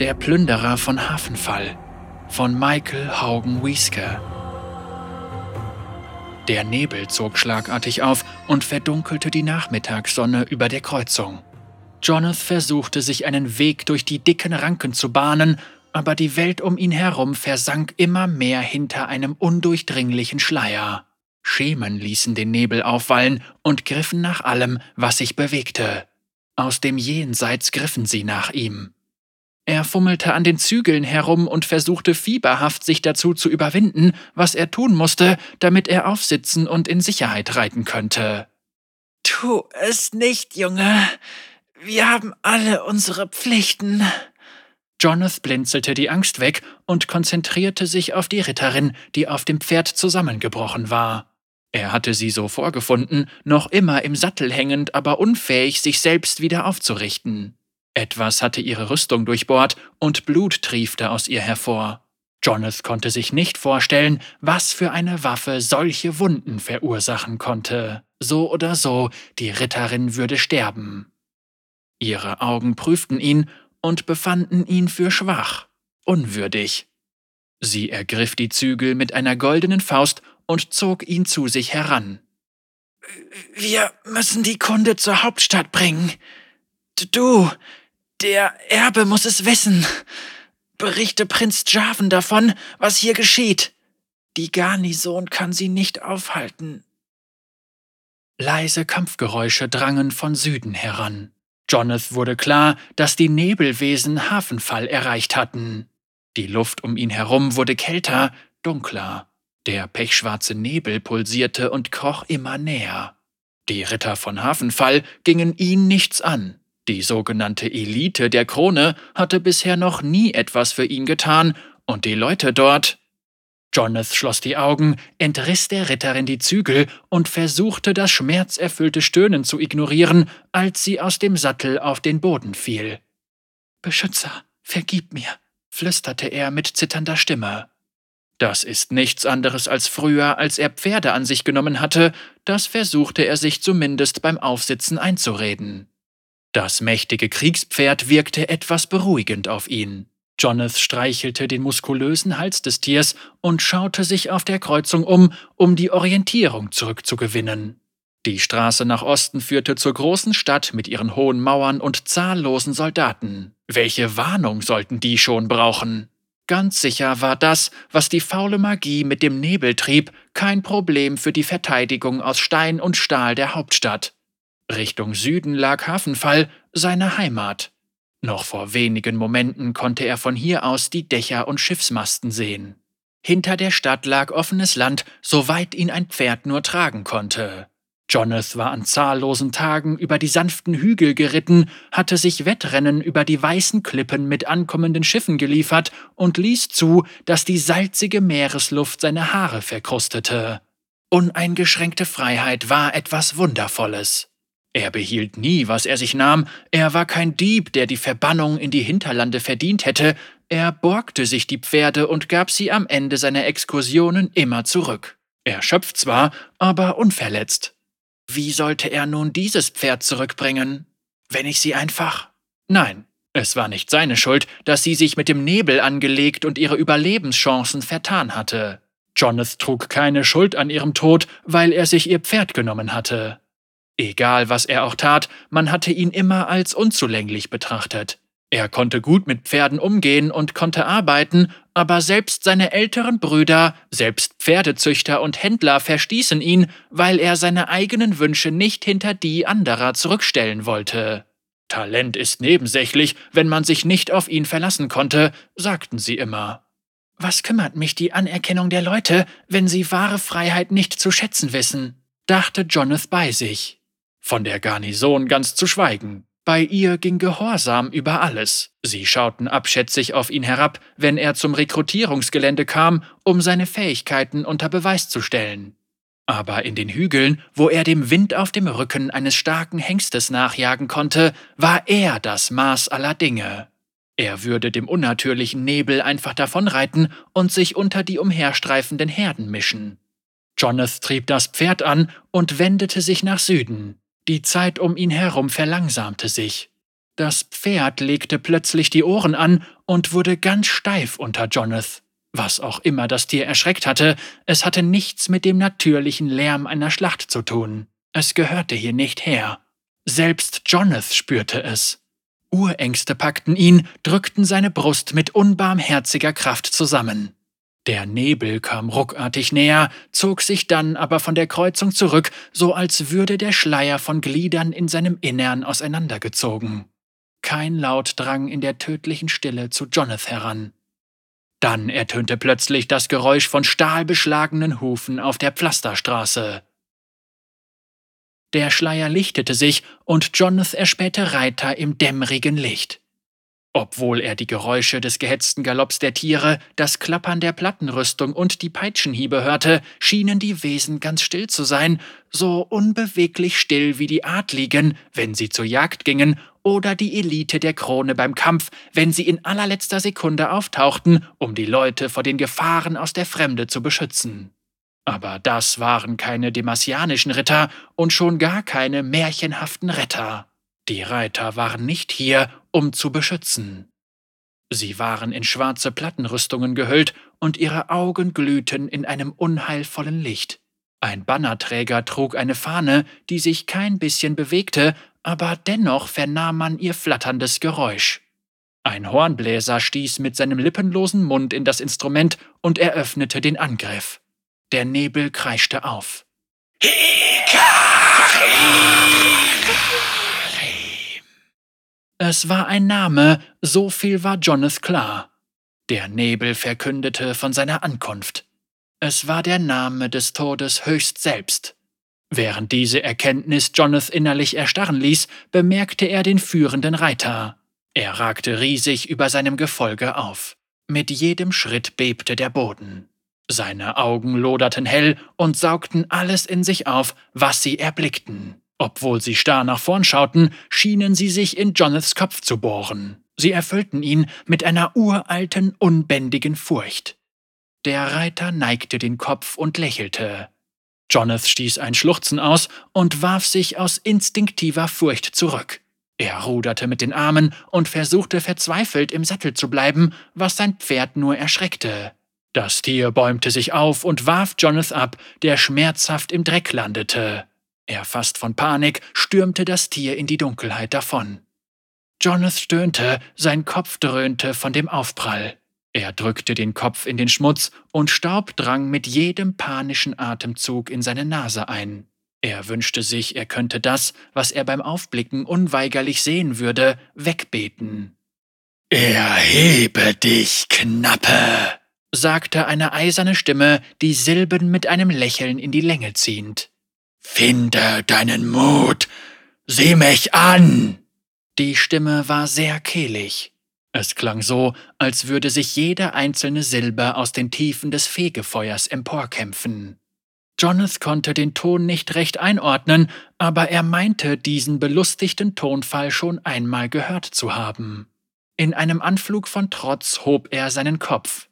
Der Plünderer von Hafenfall von Michael Haugen Wieske. Der Nebel zog schlagartig auf und verdunkelte die Nachmittagssonne über der Kreuzung. Jonathan versuchte sich einen Weg durch die dicken Ranken zu bahnen, aber die Welt um ihn herum versank immer mehr hinter einem undurchdringlichen Schleier. Schemen ließen den Nebel aufwallen und griffen nach allem, was sich bewegte. Aus dem Jenseits griffen sie nach ihm. Er fummelte an den Zügeln herum und versuchte fieberhaft, sich dazu zu überwinden, was er tun musste, damit er aufsitzen und in Sicherheit reiten könnte. Tu es nicht, Junge. Wir haben alle unsere Pflichten. Jonathan blinzelte die Angst weg und konzentrierte sich auf die Ritterin, die auf dem Pferd zusammengebrochen war. Er hatte sie so vorgefunden, noch immer im Sattel hängend, aber unfähig, sich selbst wieder aufzurichten. Etwas hatte ihre Rüstung durchbohrt und Blut triefte aus ihr hervor. Jonathan konnte sich nicht vorstellen, was für eine Waffe solche Wunden verursachen konnte. So oder so, die Ritterin würde sterben. Ihre Augen prüften ihn und befanden ihn für schwach, unwürdig. Sie ergriff die Zügel mit einer goldenen Faust und zog ihn zu sich heran. Wir müssen die Kunde zur Hauptstadt bringen. Du, der Erbe muss es wissen. Berichte Prinz Javan davon, was hier geschieht. Die Garnison kann sie nicht aufhalten. Leise Kampfgeräusche drangen von Süden heran. Jonathan wurde klar, dass die Nebelwesen Hafenfall erreicht hatten. Die Luft um ihn herum wurde kälter, dunkler. Der pechschwarze Nebel pulsierte und kroch immer näher. Die Ritter von Hafenfall gingen ihn nichts an. Die sogenannte Elite der Krone hatte bisher noch nie etwas für ihn getan, und die Leute dort. Jonathan schloss die Augen, entriss der Ritterin die Zügel und versuchte das schmerzerfüllte Stöhnen zu ignorieren, als sie aus dem Sattel auf den Boden fiel. Beschützer, vergib mir, flüsterte er mit zitternder Stimme. Das ist nichts anderes als früher, als er Pferde an sich genommen hatte, das versuchte er sich zumindest beim Aufsitzen einzureden. Das mächtige Kriegspferd wirkte etwas beruhigend auf ihn. Jonathan streichelte den muskulösen Hals des Tiers und schaute sich auf der Kreuzung um, um die Orientierung zurückzugewinnen. Die Straße nach Osten führte zur großen Stadt mit ihren hohen Mauern und zahllosen Soldaten. Welche Warnung sollten die schon brauchen? Ganz sicher war das, was die faule Magie mit dem Nebel trieb, kein Problem für die Verteidigung aus Stein und Stahl der Hauptstadt. Richtung Süden lag Hafenfall, seine Heimat. Noch vor wenigen Momenten konnte er von hier aus die Dächer und Schiffsmasten sehen. Hinter der Stadt lag offenes Land, soweit ihn ein Pferd nur tragen konnte. Jonathan war an zahllosen Tagen über die sanften Hügel geritten, hatte sich Wettrennen über die weißen Klippen mit ankommenden Schiffen geliefert und ließ zu, dass die salzige Meeresluft seine Haare verkrustete. Uneingeschränkte Freiheit war etwas Wundervolles. Er behielt nie, was er sich nahm, er war kein Dieb, der die Verbannung in die Hinterlande verdient hätte, er borgte sich die Pferde und gab sie am Ende seiner Exkursionen immer zurück. Erschöpft zwar, aber unverletzt. Wie sollte er nun dieses Pferd zurückbringen? Wenn ich sie einfach. Nein, es war nicht seine Schuld, dass sie sich mit dem Nebel angelegt und ihre Überlebenschancen vertan hatte. Jonathan trug keine Schuld an ihrem Tod, weil er sich ihr Pferd genommen hatte. Egal, was er auch tat, man hatte ihn immer als unzulänglich betrachtet. Er konnte gut mit Pferden umgehen und konnte arbeiten, aber selbst seine älteren Brüder, selbst Pferdezüchter und Händler verstießen ihn, weil er seine eigenen Wünsche nicht hinter die anderer zurückstellen wollte. Talent ist nebensächlich, wenn man sich nicht auf ihn verlassen konnte, sagten sie immer. Was kümmert mich die Anerkennung der Leute, wenn sie wahre Freiheit nicht zu schätzen wissen? dachte Jonathan bei sich. Von der Garnison ganz zu schweigen. Bei ihr ging Gehorsam über alles. Sie schauten abschätzig auf ihn herab, wenn er zum Rekrutierungsgelände kam, um seine Fähigkeiten unter Beweis zu stellen. Aber in den Hügeln, wo er dem Wind auf dem Rücken eines starken Hengstes nachjagen konnte, war er das Maß aller Dinge. Er würde dem unnatürlichen Nebel einfach davonreiten und sich unter die umherstreifenden Herden mischen. Jonathan trieb das Pferd an und wendete sich nach Süden. Die Zeit um ihn herum verlangsamte sich. Das Pferd legte plötzlich die Ohren an und wurde ganz steif unter Jonathan. Was auch immer das Tier erschreckt hatte, es hatte nichts mit dem natürlichen Lärm einer Schlacht zu tun. Es gehörte hier nicht her. Selbst Jonathan spürte es. Urängste packten ihn, drückten seine Brust mit unbarmherziger Kraft zusammen. Der Nebel kam ruckartig näher, zog sich dann aber von der Kreuzung zurück, so als würde der Schleier von Gliedern in seinem Innern auseinandergezogen. Kein Laut drang in der tödlichen Stille zu Jonathan heran. Dann ertönte plötzlich das Geräusch von stahlbeschlagenen Hufen auf der Pflasterstraße. Der Schleier lichtete sich und Jonathan erspähte Reiter im dämmerigen Licht. Obwohl er die Geräusche des gehetzten Galopps der Tiere, das Klappern der Plattenrüstung und die Peitschenhiebe hörte, schienen die Wesen ganz still zu sein, so unbeweglich still wie die Adligen, wenn sie zur Jagd gingen, oder die Elite der Krone beim Kampf, wenn sie in allerletzter Sekunde auftauchten, um die Leute vor den Gefahren aus der Fremde zu beschützen. Aber das waren keine demasianischen Ritter und schon gar keine märchenhaften Retter. Die Reiter waren nicht hier, um zu beschützen. Sie waren in schwarze Plattenrüstungen gehüllt und ihre Augen glühten in einem unheilvollen Licht. Ein Bannerträger trug eine Fahne, die sich kein bisschen bewegte, aber dennoch vernahm man ihr flatterndes Geräusch. Ein Hornbläser stieß mit seinem lippenlosen Mund in das Instrument und eröffnete den Angriff. Der Nebel kreischte auf. Es war ein Name, so viel war Jonathan klar. Der Nebel verkündete von seiner Ankunft. Es war der Name des Todes höchst selbst. Während diese Erkenntnis Jonathan innerlich erstarren ließ, bemerkte er den führenden Reiter. Er ragte riesig über seinem Gefolge auf. Mit jedem Schritt bebte der Boden. Seine Augen loderten hell und saugten alles in sich auf, was sie erblickten. Obwohl sie starr nach vorn schauten, schienen sie sich in Jonaths Kopf zu bohren. Sie erfüllten ihn mit einer uralten, unbändigen Furcht. Der Reiter neigte den Kopf und lächelte. Jonath stieß ein Schluchzen aus und warf sich aus instinktiver Furcht zurück. Er ruderte mit den Armen und versuchte verzweifelt im Sattel zu bleiben, was sein Pferd nur erschreckte. Das Tier bäumte sich auf und warf Jonath ab, der schmerzhaft im Dreck landete. Erfasst von Panik stürmte das Tier in die Dunkelheit davon. Jonath stöhnte, sein Kopf dröhnte von dem Aufprall. Er drückte den Kopf in den Schmutz und Staub drang mit jedem panischen Atemzug in seine Nase ein. Er wünschte sich, er könnte das, was er beim Aufblicken unweigerlich sehen würde, wegbeten. Erhebe dich, Knappe, sagte eine eiserne Stimme, die Silben mit einem Lächeln in die Länge ziehend. Finde deinen Mut. Sieh mich an. Die Stimme war sehr kehlig. Es klang so, als würde sich jede einzelne Silbe aus den Tiefen des Fegefeuers emporkämpfen. Jonath konnte den Ton nicht recht einordnen, aber er meinte, diesen belustigten Tonfall schon einmal gehört zu haben. In einem Anflug von Trotz hob er seinen Kopf.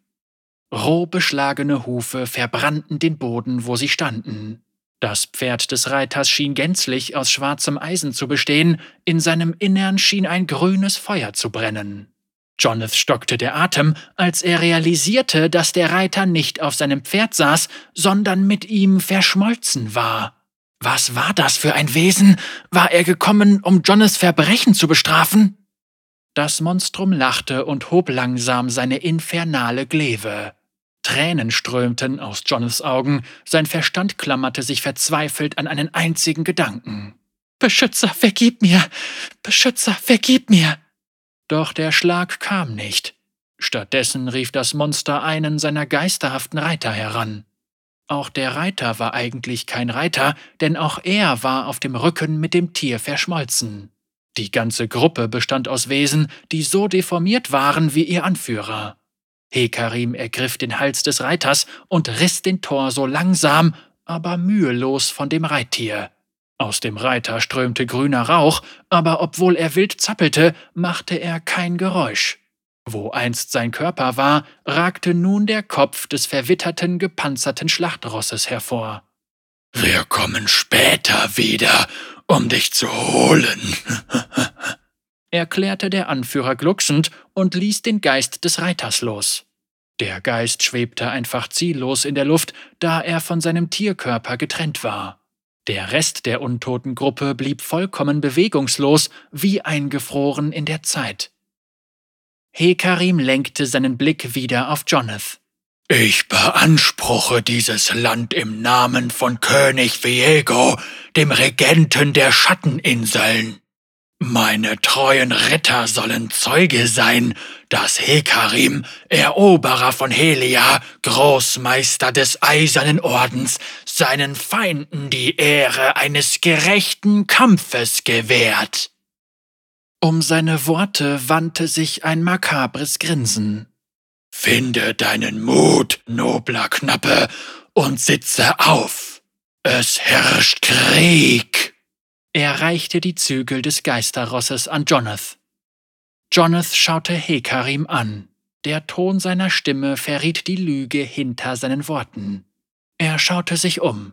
Roh beschlagene Hufe verbrannten den Boden, wo sie standen. Das Pferd des Reiters schien gänzlich aus schwarzem Eisen zu bestehen, in seinem Innern schien ein grünes Feuer zu brennen. Jonath stockte der Atem, als er realisierte, dass der Reiter nicht auf seinem Pferd saß, sondern mit ihm verschmolzen war. Was war das für ein Wesen? War er gekommen, um Jonaths Verbrechen zu bestrafen? Das Monstrum lachte und hob langsam seine infernale Glewe. Tränen strömten aus Jonaths Augen, sein Verstand klammerte sich verzweifelt an einen einzigen Gedanken. Beschützer, vergib mir! Beschützer, vergib mir! Doch der Schlag kam nicht. Stattdessen rief das Monster einen seiner geisterhaften Reiter heran. Auch der Reiter war eigentlich kein Reiter, denn auch er war auf dem Rücken mit dem Tier verschmolzen. Die ganze Gruppe bestand aus Wesen, die so deformiert waren wie ihr Anführer. Hekarim ergriff den Hals des Reiters und riss den Torso langsam, aber mühelos von dem Reittier. Aus dem Reiter strömte grüner Rauch, aber obwohl er wild zappelte, machte er kein Geräusch. Wo einst sein Körper war, ragte nun der Kopf des verwitterten, gepanzerten Schlachtrosses hervor. Wir kommen später wieder, um dich zu holen, erklärte der Anführer glucksend und ließ den Geist des Reiters los. Der Geist schwebte einfach ziellos in der Luft, da er von seinem Tierkörper getrennt war. Der Rest der untoten Gruppe blieb vollkommen bewegungslos, wie eingefroren in der Zeit. Hekarim lenkte seinen Blick wieder auf Jonath. Ich beanspruche dieses Land im Namen von König Viego, dem Regenten der Schatteninseln. Meine treuen Ritter sollen Zeuge sein, dass Hekarim, Eroberer von Helia, Großmeister des Eisernen Ordens, seinen Feinden die Ehre eines gerechten Kampfes gewährt. Um seine Worte wandte sich ein makabres Grinsen. Finde deinen Mut, nobler Knappe, und sitze auf. Es herrscht Krieg. Er reichte die Zügel des Geisterrosses an Jonath. Jonath schaute Hekarim an. Der Ton seiner Stimme verriet die Lüge hinter seinen Worten. Er schaute sich um.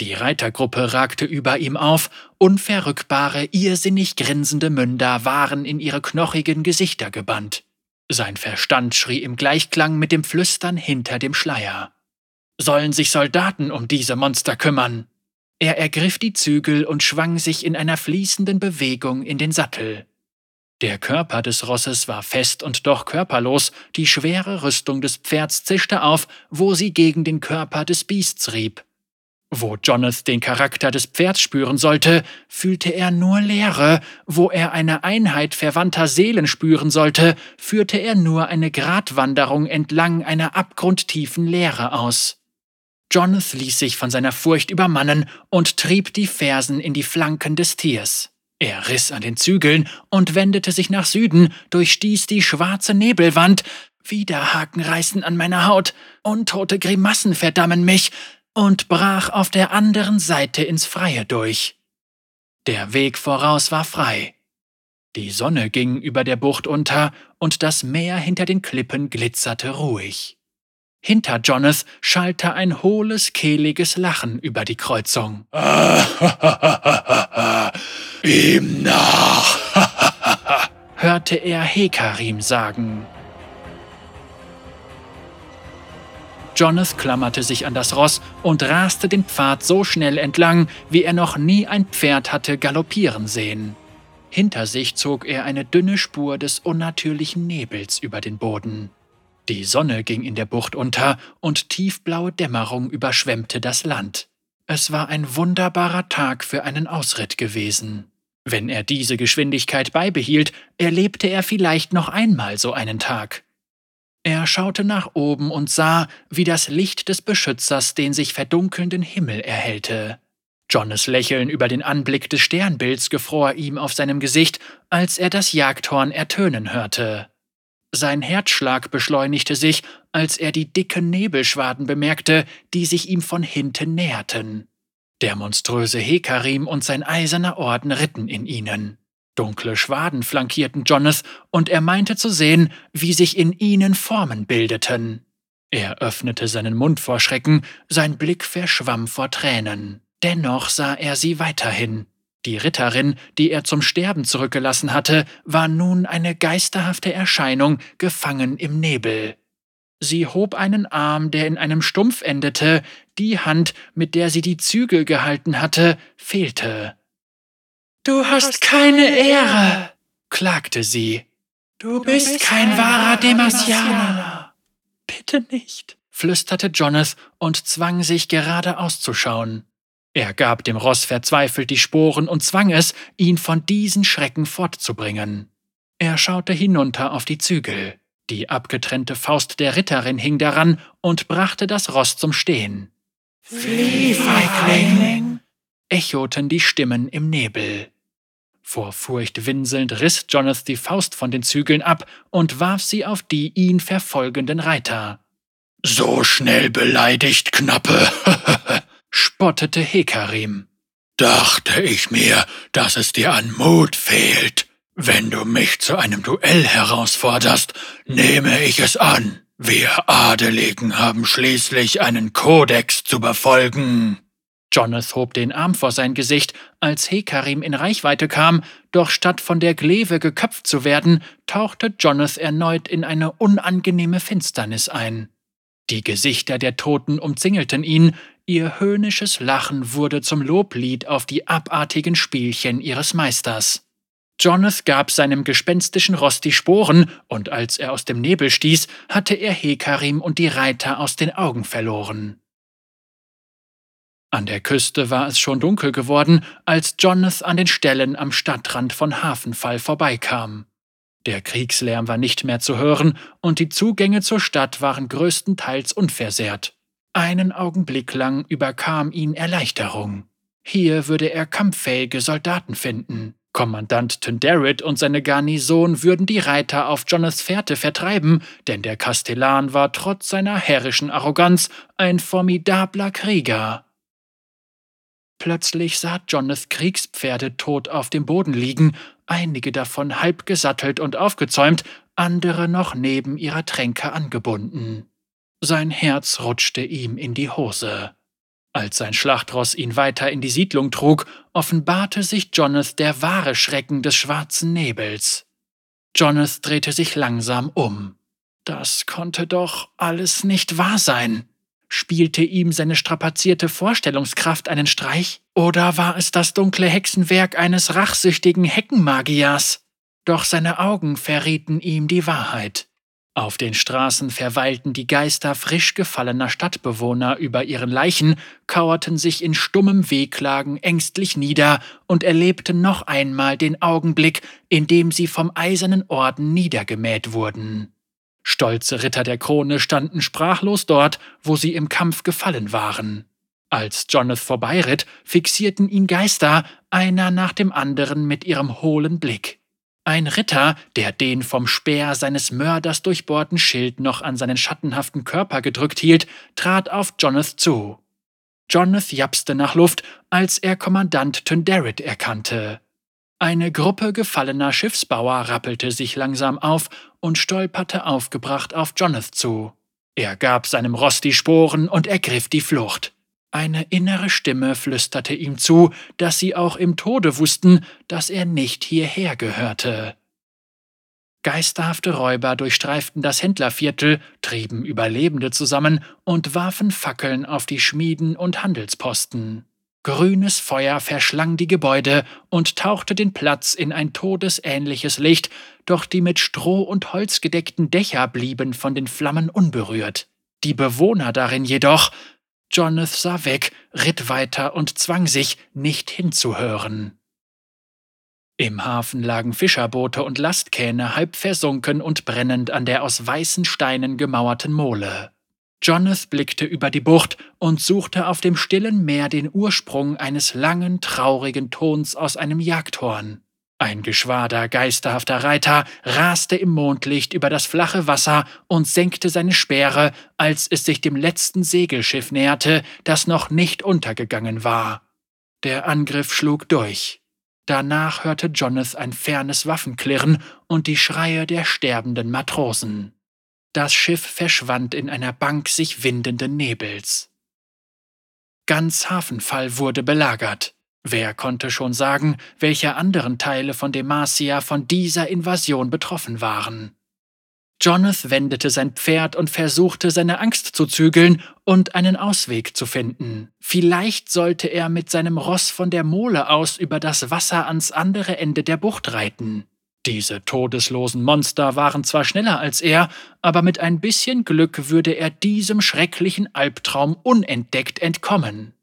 Die Reitergruppe ragte über ihm auf, unverrückbare, irrsinnig grinsende Münder waren in ihre knochigen Gesichter gebannt. Sein Verstand schrie im Gleichklang mit dem Flüstern hinter dem Schleier. Sollen sich Soldaten um diese Monster kümmern? Er ergriff die Zügel und schwang sich in einer fließenden Bewegung in den Sattel. Der Körper des Rosses war fest und doch körperlos, die schwere Rüstung des Pferds zischte auf, wo sie gegen den Körper des Biests rieb. Wo Jonath den Charakter des Pferds spüren sollte, fühlte er nur Leere, wo er eine Einheit verwandter Seelen spüren sollte, führte er nur eine Gratwanderung entlang einer abgrundtiefen Leere aus. Jonath ließ sich von seiner Furcht übermannen und trieb die Fersen in die Flanken des Tiers. Er riss an den Zügeln und wendete sich nach Süden, durchstieß die schwarze Nebelwand, wieder Haken reißen an meiner Haut, untote Grimassen verdammen mich, und brach auf der anderen Seite ins Freie durch. Der Weg voraus war frei. Die Sonne ging über der Bucht unter und das Meer hinter den Klippen glitzerte ruhig. Hinter Jonath schallte ein hohles, kehliges Lachen über die Kreuzung. Ihm nach, hörte er Hekarim sagen. Jonath klammerte sich an das Ross und raste den Pfad so schnell entlang, wie er noch nie ein Pferd hatte galoppieren sehen. Hinter sich zog er eine dünne Spur des unnatürlichen Nebels über den Boden. Die Sonne ging in der Bucht unter und tiefblaue Dämmerung überschwemmte das Land. Es war ein wunderbarer Tag für einen Ausritt gewesen. Wenn er diese Geschwindigkeit beibehielt, erlebte er vielleicht noch einmal so einen Tag. Er schaute nach oben und sah, wie das Licht des Beschützers den sich verdunkelnden Himmel erhellte. Johnes Lächeln über den Anblick des Sternbilds gefror ihm auf seinem Gesicht, als er das Jagdhorn ertönen hörte. Sein Herzschlag beschleunigte sich, als er die dicken Nebelschwaden bemerkte, die sich ihm von hinten näherten. Der monströse Hekarim und sein eiserner Orden ritten in ihnen. Dunkle Schwaden flankierten Jonas, und er meinte zu sehen, wie sich in ihnen Formen bildeten. Er öffnete seinen Mund vor Schrecken, sein Blick verschwamm vor Tränen. Dennoch sah er sie weiterhin. Die Ritterin, die er zum Sterben zurückgelassen hatte, war nun eine geisterhafte Erscheinung, gefangen im Nebel. Sie hob einen Arm, der in einem Stumpf endete, die Hand, mit der sie die Zügel gehalten hatte, fehlte. Du hast keine Ehre, klagte sie. Du bist kein wahrer Demasianer. Bitte nicht, flüsterte Jonath und zwang sich gerade auszuschauen. Er gab dem Ross verzweifelt die Sporen und zwang es, ihn von diesen Schrecken fortzubringen. Er schaute hinunter auf die Zügel. Die abgetrennte Faust der Ritterin hing daran und brachte das Ross zum Stehen. Flieh, Feigling! echoten die Stimmen im Nebel. Vor Furcht winselnd riss Jonath die Faust von den Zügeln ab und warf sie auf die ihn verfolgenden Reiter. So schnell beleidigt, Knappe, spottete Hekarim. Dachte ich mir, dass es dir an Mut fehlt. Wenn du mich zu einem Duell herausforderst, nehme ich es an. Wir Adeligen haben schließlich einen Kodex zu befolgen. Jonath hob den Arm vor sein Gesicht, als Hekarim in Reichweite kam, doch statt von der Glewe geköpft zu werden, tauchte Jonath erneut in eine unangenehme Finsternis ein. Die Gesichter der Toten umzingelten ihn, ihr höhnisches Lachen wurde zum Loblied auf die abartigen Spielchen ihres Meisters. Jonath gab seinem gespenstischen Ross die Sporen, und als er aus dem Nebel stieß, hatte er Hekarim und die Reiter aus den Augen verloren. An der Küste war es schon dunkel geworden, als Jonath an den Stellen am Stadtrand von Hafenfall vorbeikam. Der Kriegslärm war nicht mehr zu hören, und die Zugänge zur Stadt waren größtenteils unversehrt. Einen Augenblick lang überkam ihn Erleichterung. Hier würde er kampffähige Soldaten finden. Kommandant Tyndarit und seine Garnison würden die Reiter auf Jonaths Fährte vertreiben, denn der Kastellan war trotz seiner herrischen Arroganz ein formidabler Krieger. Plötzlich sah Jonath Kriegspferde tot auf dem Boden liegen, einige davon halb gesattelt und aufgezäumt, andere noch neben ihrer Tränke angebunden. Sein Herz rutschte ihm in die Hose. Als sein Schlachtross ihn weiter in die Siedlung trug, offenbarte sich Jonath der wahre Schrecken des schwarzen Nebels. Jonath drehte sich langsam um. Das konnte doch alles nicht wahr sein. Spielte ihm seine strapazierte Vorstellungskraft einen Streich? Oder war es das dunkle Hexenwerk eines rachsüchtigen Heckenmagiers? Doch seine Augen verrieten ihm die Wahrheit. Auf den Straßen verweilten die Geister frisch gefallener Stadtbewohner über ihren Leichen, kauerten sich in stummem Wehklagen ängstlich nieder und erlebten noch einmal den Augenblick, in dem sie vom eisernen Orden niedergemäht wurden. Stolze Ritter der Krone standen sprachlos dort, wo sie im Kampf gefallen waren. Als Jonath vorbeiritt, fixierten ihn Geister, einer nach dem anderen mit ihrem hohlen Blick. Ein Ritter, der den vom Speer seines Mörders durchbohrten Schild noch an seinen schattenhaften Körper gedrückt hielt, trat auf Jonath zu. Jonath japste nach Luft, als er Kommandant Tyndarit erkannte. Eine Gruppe gefallener Schiffsbauer rappelte sich langsam auf und stolperte aufgebracht auf Jonath zu. Er gab seinem Ross die Sporen und ergriff die Flucht. Eine innere Stimme flüsterte ihm zu, dass sie auch im Tode wussten, dass er nicht hierher gehörte. Geisterhafte Räuber durchstreiften das Händlerviertel, trieben Überlebende zusammen und warfen Fackeln auf die Schmieden und Handelsposten. Grünes Feuer verschlang die Gebäude und tauchte den Platz in ein todesähnliches Licht, doch die mit Stroh und Holz gedeckten Dächer blieben von den Flammen unberührt. Die Bewohner darin jedoch Jonath sah weg, ritt weiter und zwang sich, nicht hinzuhören. Im Hafen lagen Fischerboote und Lastkähne halb versunken und brennend an der aus weißen Steinen gemauerten Mole. Jonath blickte über die Bucht und suchte auf dem stillen Meer den Ursprung eines langen, traurigen Tons aus einem Jagdhorn. Ein Geschwader geisterhafter Reiter raste im Mondlicht über das flache Wasser und senkte seine Speere, als es sich dem letzten Segelschiff näherte, das noch nicht untergegangen war. Der Angriff schlug durch. Danach hörte Jonath ein fernes Waffenklirren und die Schreie der sterbenden Matrosen. Das Schiff verschwand in einer Bank sich windenden Nebels. Ganz Hafenfall wurde belagert. Wer konnte schon sagen, welche anderen Teile von Demacia von dieser Invasion betroffen waren? Jonath wendete sein Pferd und versuchte, seine Angst zu zügeln und einen Ausweg zu finden. Vielleicht sollte er mit seinem Ross von der Mole aus über das Wasser ans andere Ende der Bucht reiten. Diese todeslosen Monster waren zwar schneller als er, aber mit ein bisschen Glück würde er diesem schrecklichen Albtraum unentdeckt entkommen.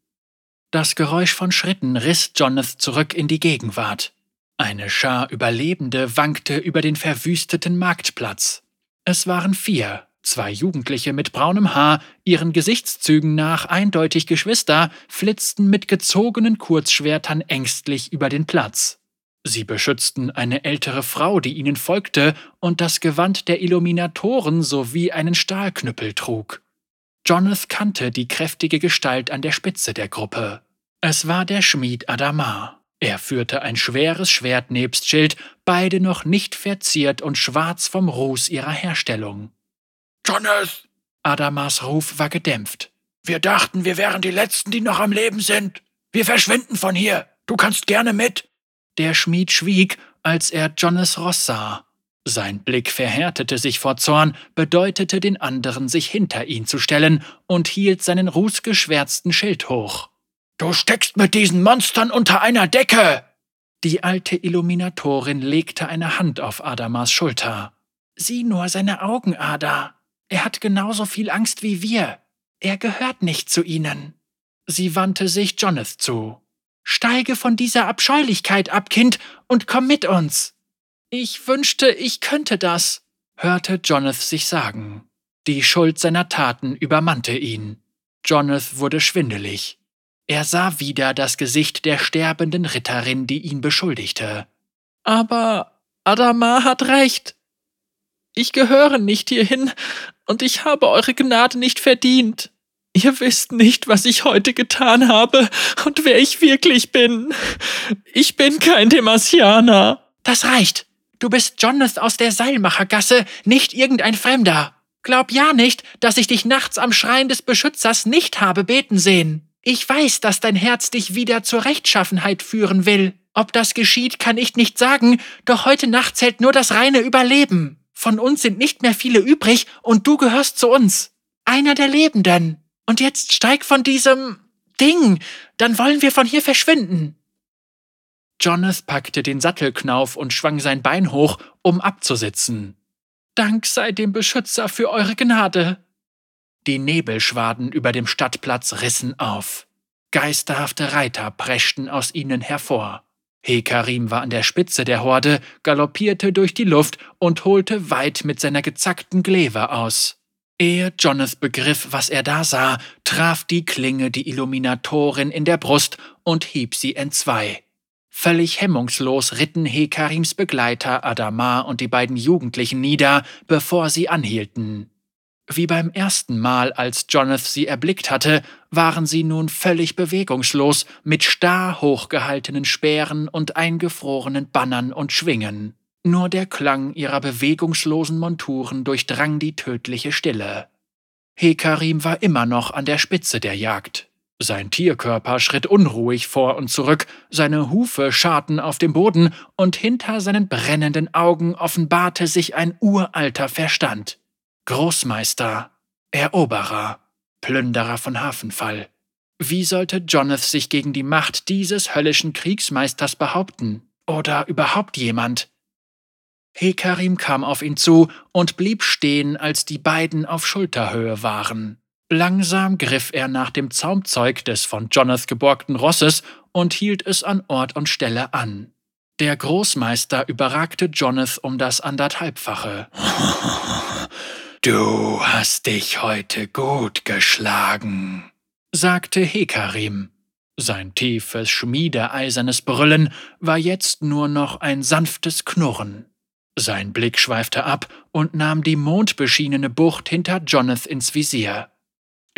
Das Geräusch von Schritten riss Jonath zurück in die Gegenwart. Eine Schar Überlebende wankte über den verwüsteten Marktplatz. Es waren vier, zwei Jugendliche mit braunem Haar, ihren Gesichtszügen nach eindeutig Geschwister, flitzten mit gezogenen Kurzschwertern ängstlich über den Platz. Sie beschützten eine ältere Frau, die ihnen folgte und das Gewand der Illuminatoren sowie einen Stahlknüppel trug. Jonath kannte die kräftige Gestalt an der Spitze der Gruppe. Es war der Schmied Adamar. Er führte ein schweres Schwert nebst Schild, beide noch nicht verziert und schwarz vom Ruß ihrer Herstellung. Jonath! Adamars Ruf war gedämpft. Wir dachten, wir wären die Letzten, die noch am Leben sind. Wir verschwinden von hier. Du kannst gerne mit. Der Schmied schwieg, als er Jonas Ross sah. Sein Blick verhärtete sich vor Zorn, bedeutete den anderen, sich hinter ihn zu stellen und hielt seinen rußgeschwärzten Schild hoch. Du steckst mit diesen Monstern unter einer Decke! Die alte Illuminatorin legte eine Hand auf Adamas Schulter. Sieh nur seine Augen, Ada. Er hat genauso viel Angst wie wir. Er gehört nicht zu ihnen. Sie wandte sich Jonath zu. Steige von dieser Abscheulichkeit ab, Kind, und komm mit uns. Ich wünschte, ich könnte das, hörte Jonath sich sagen. Die Schuld seiner Taten übermannte ihn. Jonath wurde schwindelig. Er sah wieder das Gesicht der sterbenden Ritterin, die ihn beschuldigte. Aber Adama hat recht. Ich gehöre nicht hierhin, und ich habe eure Gnade nicht verdient. Ihr wisst nicht, was ich heute getan habe und wer ich wirklich bin. Ich bin kein Demasianer. Das reicht. Du bist Jonath aus der Seilmachergasse, nicht irgendein Fremder. Glaub ja nicht, dass ich dich nachts am Schrein des Beschützers nicht habe beten sehen. Ich weiß, dass dein Herz dich wieder zur Rechtschaffenheit führen will. Ob das geschieht, kann ich nicht sagen, doch heute Nacht zählt nur das reine Überleben. Von uns sind nicht mehr viele übrig und du gehörst zu uns. Einer der Lebenden. Und jetzt steig von diesem Ding, dann wollen wir von hier verschwinden. Jonath packte den Sattelknauf und schwang sein Bein hoch, um abzusitzen. Dank sei dem Beschützer für eure Gnade. Die Nebelschwaden über dem Stadtplatz rissen auf. Geisterhafte Reiter preschten aus ihnen hervor. Hekarim war an der Spitze der Horde, galoppierte durch die Luft und holte weit mit seiner gezackten Gleve aus. Ehe Jonath begriff, was er da sah, traf die Klinge die Illuminatorin in der Brust und hieb sie entzwei. Völlig hemmungslos ritten Hekarims Begleiter Adamar und die beiden Jugendlichen nieder, bevor sie anhielten. Wie beim ersten Mal, als Jonath sie erblickt hatte, waren sie nun völlig bewegungslos, mit starr hochgehaltenen Speeren und eingefrorenen Bannern und Schwingen. Nur der Klang ihrer bewegungslosen Monturen durchdrang die tödliche Stille. Hekarim war immer noch an der Spitze der Jagd. Sein Tierkörper schritt unruhig vor und zurück, seine Hufe scharten auf dem Boden, und hinter seinen brennenden Augen offenbarte sich ein uralter Verstand. Großmeister, Eroberer, Plünderer von Hafenfall. Wie sollte Jonath sich gegen die Macht dieses höllischen Kriegsmeisters behaupten? Oder überhaupt jemand? Hekarim kam auf ihn zu und blieb stehen, als die beiden auf Schulterhöhe waren. Langsam griff er nach dem Zaumzeug des von Jonath geborgten Rosses und hielt es an Ort und Stelle an. Der Großmeister überragte Jonath um das anderthalbfache. Du hast dich heute gut geschlagen, sagte Hekarim. Sein tiefes, schmiedeeisernes Brüllen war jetzt nur noch ein sanftes Knurren. Sein Blick schweifte ab und nahm die mondbeschienene Bucht hinter Jonath ins Visier.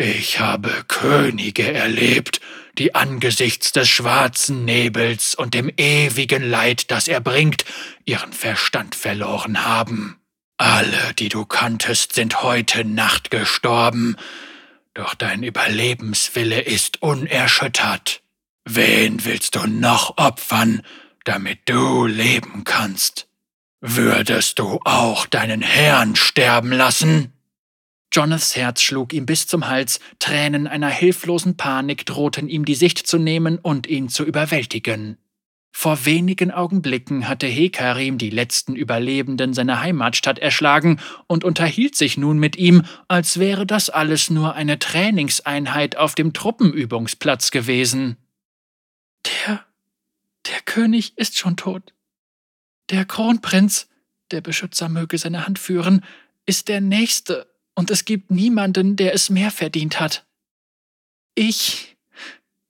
Ich habe Könige erlebt, die angesichts des schwarzen Nebels und dem ewigen Leid, das er bringt, ihren Verstand verloren haben. Alle, die du kanntest, sind heute Nacht gestorben, doch dein Überlebenswille ist unerschüttert. Wen willst du noch opfern, damit du leben kannst? Würdest du auch deinen Herrn sterben lassen? Jonaths Herz schlug ihm bis zum Hals, Tränen einer hilflosen Panik drohten ihm die Sicht zu nehmen und ihn zu überwältigen. Vor wenigen Augenblicken hatte Hekarim die letzten Überlebenden seiner Heimatstadt erschlagen und unterhielt sich nun mit ihm, als wäre das alles nur eine Trainingseinheit auf dem Truppenübungsplatz gewesen. Der, der König ist schon tot. Der Kronprinz, der Beschützer möge seine Hand führen, ist der Nächste und es gibt niemanden, der es mehr verdient hat. Ich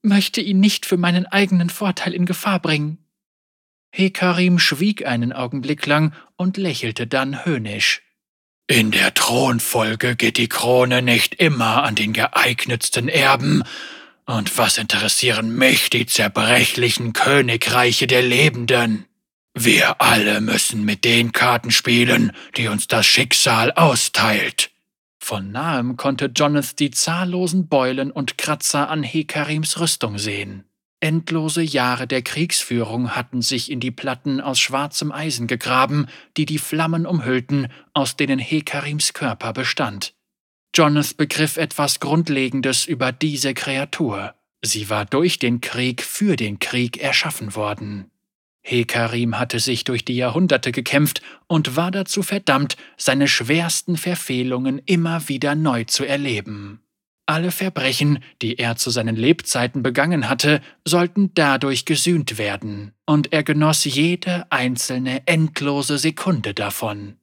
möchte ihn nicht für meinen eigenen Vorteil in Gefahr bringen. Hekarim schwieg einen Augenblick lang und lächelte dann höhnisch. In der Thronfolge geht die Krone nicht immer an den geeignetsten Erben. Und was interessieren mich die zerbrechlichen Königreiche der Lebenden? Wir alle müssen mit den Karten spielen, die uns das Schicksal austeilt. Von nahem konnte Jonathan die zahllosen Beulen und Kratzer an Hekarims Rüstung sehen. Endlose Jahre der Kriegsführung hatten sich in die Platten aus schwarzem Eisen gegraben, die die Flammen umhüllten, aus denen Hekarims Körper bestand. Jonathan begriff etwas Grundlegendes über diese Kreatur. Sie war durch den Krieg für den Krieg erschaffen worden. Hekarim hatte sich durch die Jahrhunderte gekämpft und war dazu verdammt, seine schwersten Verfehlungen immer wieder neu zu erleben. Alle Verbrechen, die er zu seinen Lebzeiten begangen hatte, sollten dadurch gesühnt werden, und er genoss jede einzelne endlose Sekunde davon.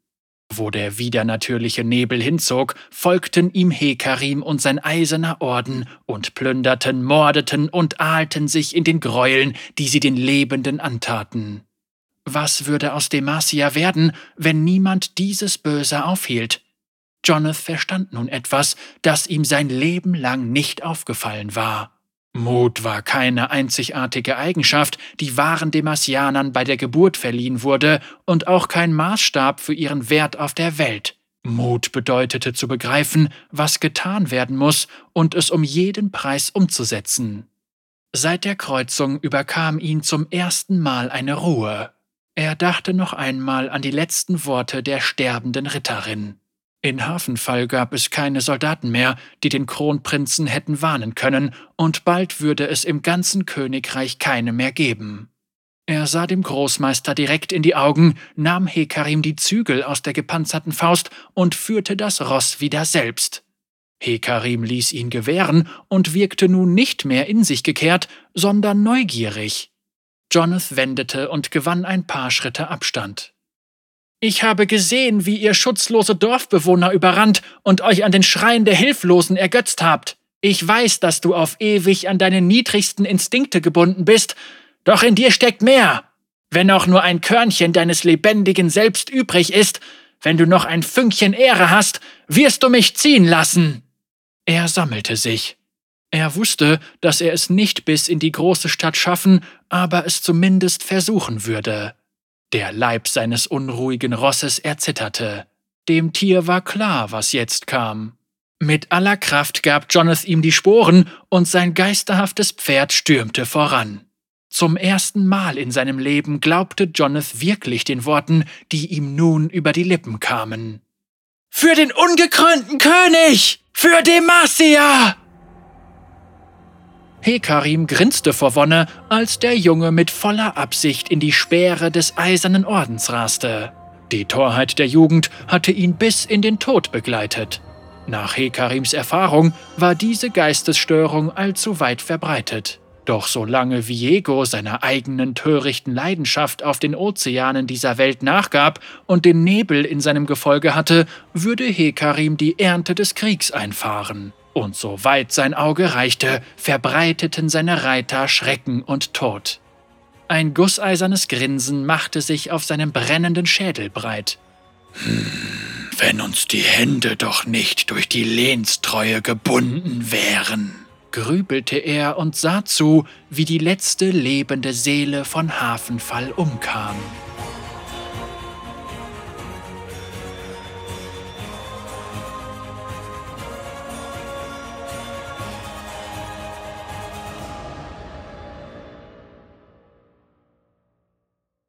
Wo der widernatürliche Nebel hinzog, folgten ihm Hekarim und sein eiserner Orden und plünderten, mordeten und ahlten sich in den Gräueln, die sie den Lebenden antaten. Was würde aus Demacia werden, wenn niemand dieses Böse aufhielt? Jonathan verstand nun etwas, das ihm sein Leben lang nicht aufgefallen war. Mut war keine einzigartige Eigenschaft, die wahren Demasianern bei der Geburt verliehen wurde und auch kein Maßstab für ihren Wert auf der Welt. Mut bedeutete zu begreifen, was getan werden muss und es um jeden Preis umzusetzen. Seit der Kreuzung überkam ihn zum ersten Mal eine Ruhe. Er dachte noch einmal an die letzten Worte der sterbenden Ritterin. In Hafenfall gab es keine Soldaten mehr, die den Kronprinzen hätten warnen können, und bald würde es im ganzen Königreich keine mehr geben. Er sah dem Großmeister direkt in die Augen, nahm Hekarim die Zügel aus der gepanzerten Faust und führte das Ross wieder selbst. Hekarim ließ ihn gewähren und wirkte nun nicht mehr in sich gekehrt, sondern neugierig. Jonathan wendete und gewann ein paar Schritte Abstand. Ich habe gesehen, wie ihr schutzlose Dorfbewohner überrannt und euch an den Schreien der Hilflosen ergötzt habt. Ich weiß, dass du auf ewig an deine niedrigsten Instinkte gebunden bist, doch in dir steckt mehr. Wenn auch nur ein Körnchen deines lebendigen Selbst übrig ist, wenn du noch ein Fünkchen Ehre hast, wirst du mich ziehen lassen. Er sammelte sich. Er wusste, dass er es nicht bis in die große Stadt schaffen, aber es zumindest versuchen würde. Der Leib seines unruhigen Rosses erzitterte. Dem Tier war klar, was jetzt kam. Mit aller Kraft gab Jonathan ihm die Sporen und sein geisterhaftes Pferd stürmte voran. Zum ersten Mal in seinem Leben glaubte Jonathan wirklich den Worten, die ihm nun über die Lippen kamen. Für den ungekrönten König! Für Demacia! Hekarim grinste vor Wonne, als der Junge mit voller Absicht in die Speere des Eisernen Ordens raste. Die Torheit der Jugend hatte ihn bis in den Tod begleitet. Nach Hekarims Erfahrung war diese Geistesstörung allzu weit verbreitet. Doch solange Viego seiner eigenen törichten Leidenschaft auf den Ozeanen dieser Welt nachgab und den Nebel in seinem Gefolge hatte, würde Hekarim die Ernte des Kriegs einfahren. Und soweit sein Auge reichte, verbreiteten seine Reiter Schrecken und Tod. Ein gusseisernes Grinsen machte sich auf seinem brennenden Schädel breit. Hm, wenn uns die Hände doch nicht durch die Lehnstreue gebunden wären, grübelte er und sah zu, wie die letzte lebende Seele von Hafenfall umkam.